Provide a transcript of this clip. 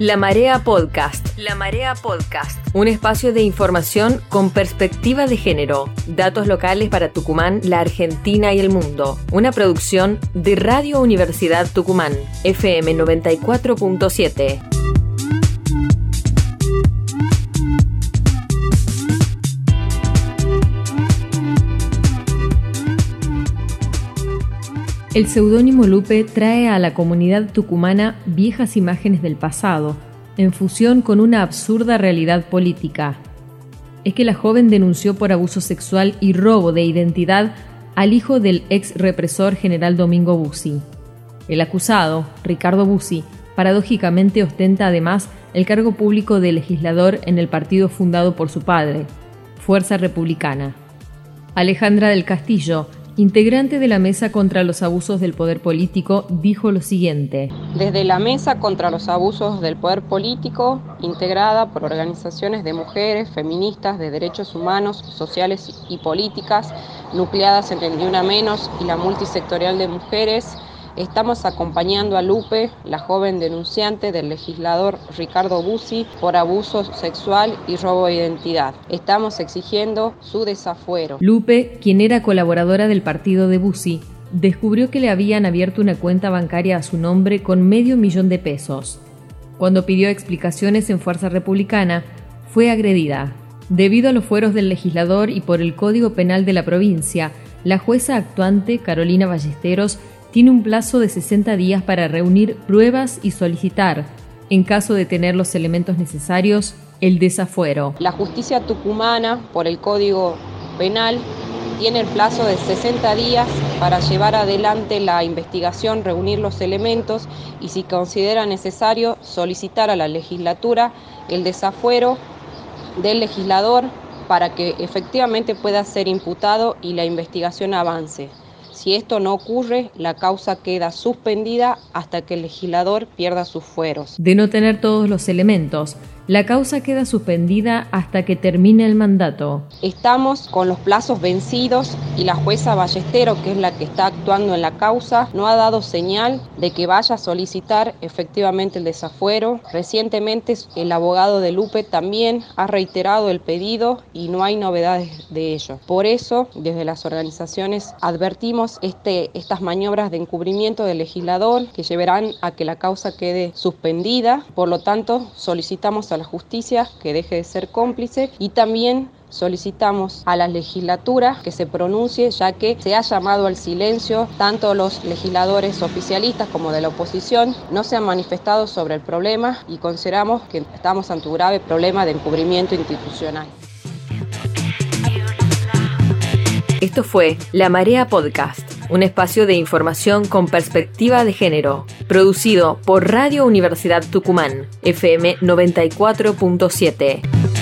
La Marea Podcast. La Marea Podcast. Un espacio de información con perspectiva de género. Datos locales para Tucumán, la Argentina y el mundo. Una producción de Radio Universidad Tucumán. FM 94.7. El seudónimo Lupe trae a la comunidad tucumana viejas imágenes del pasado, en fusión con una absurda realidad política. Es que la joven denunció por abuso sexual y robo de identidad al hijo del ex represor general Domingo Bussi. El acusado, Ricardo Bussi, paradójicamente ostenta además el cargo público de legislador en el partido fundado por su padre, Fuerza Republicana. Alejandra del Castillo, integrante de la Mesa contra los Abusos del Poder Político, dijo lo siguiente. Desde la Mesa contra los Abusos del Poder Político, integrada por organizaciones de mujeres, feministas, de derechos humanos, sociales y políticas, nucleadas en el Ni Una Menos y la multisectorial de mujeres, Estamos acompañando a Lupe, la joven denunciante del legislador Ricardo Bussi por abuso sexual y robo de identidad. Estamos exigiendo su desafuero. Lupe, quien era colaboradora del partido de Bussi, descubrió que le habían abierto una cuenta bancaria a su nombre con medio millón de pesos. Cuando pidió explicaciones en Fuerza Republicana, fue agredida. Debido a los fueros del legislador y por el Código Penal de la provincia, la jueza actuante, Carolina Ballesteros, tiene un plazo de 60 días para reunir pruebas y solicitar, en caso de tener los elementos necesarios, el desafuero. La justicia tucumana, por el Código Penal, tiene el plazo de 60 días para llevar adelante la investigación, reunir los elementos y si considera necesario solicitar a la legislatura el desafuero del legislador para que efectivamente pueda ser imputado y la investigación avance. Si esto no ocurre, la causa queda suspendida hasta que el legislador pierda sus fueros. De no tener todos los elementos, la causa queda suspendida hasta que termine el mandato. Estamos con los plazos vencidos y la jueza Ballestero, que es la que está actuando en la causa, no ha dado señal de que vaya a solicitar efectivamente el desafuero. Recientemente el abogado de Lupe también ha reiterado el pedido y no hay novedades de ello. Por eso, desde las organizaciones advertimos este, estas maniobras de encubrimiento del legislador que llevarán a que la causa quede suspendida. Por lo tanto, solicitamos a la justicia que deje de ser cómplice y también solicitamos a la legislatura que se pronuncie ya que se ha llamado al silencio tanto los legisladores oficialistas como de la oposición no se han manifestado sobre el problema y consideramos que estamos ante un grave problema de encubrimiento institucional. Esto fue La Marea Podcast, un espacio de información con perspectiva de género, producido por Radio Universidad Tucumán, FM 94.7.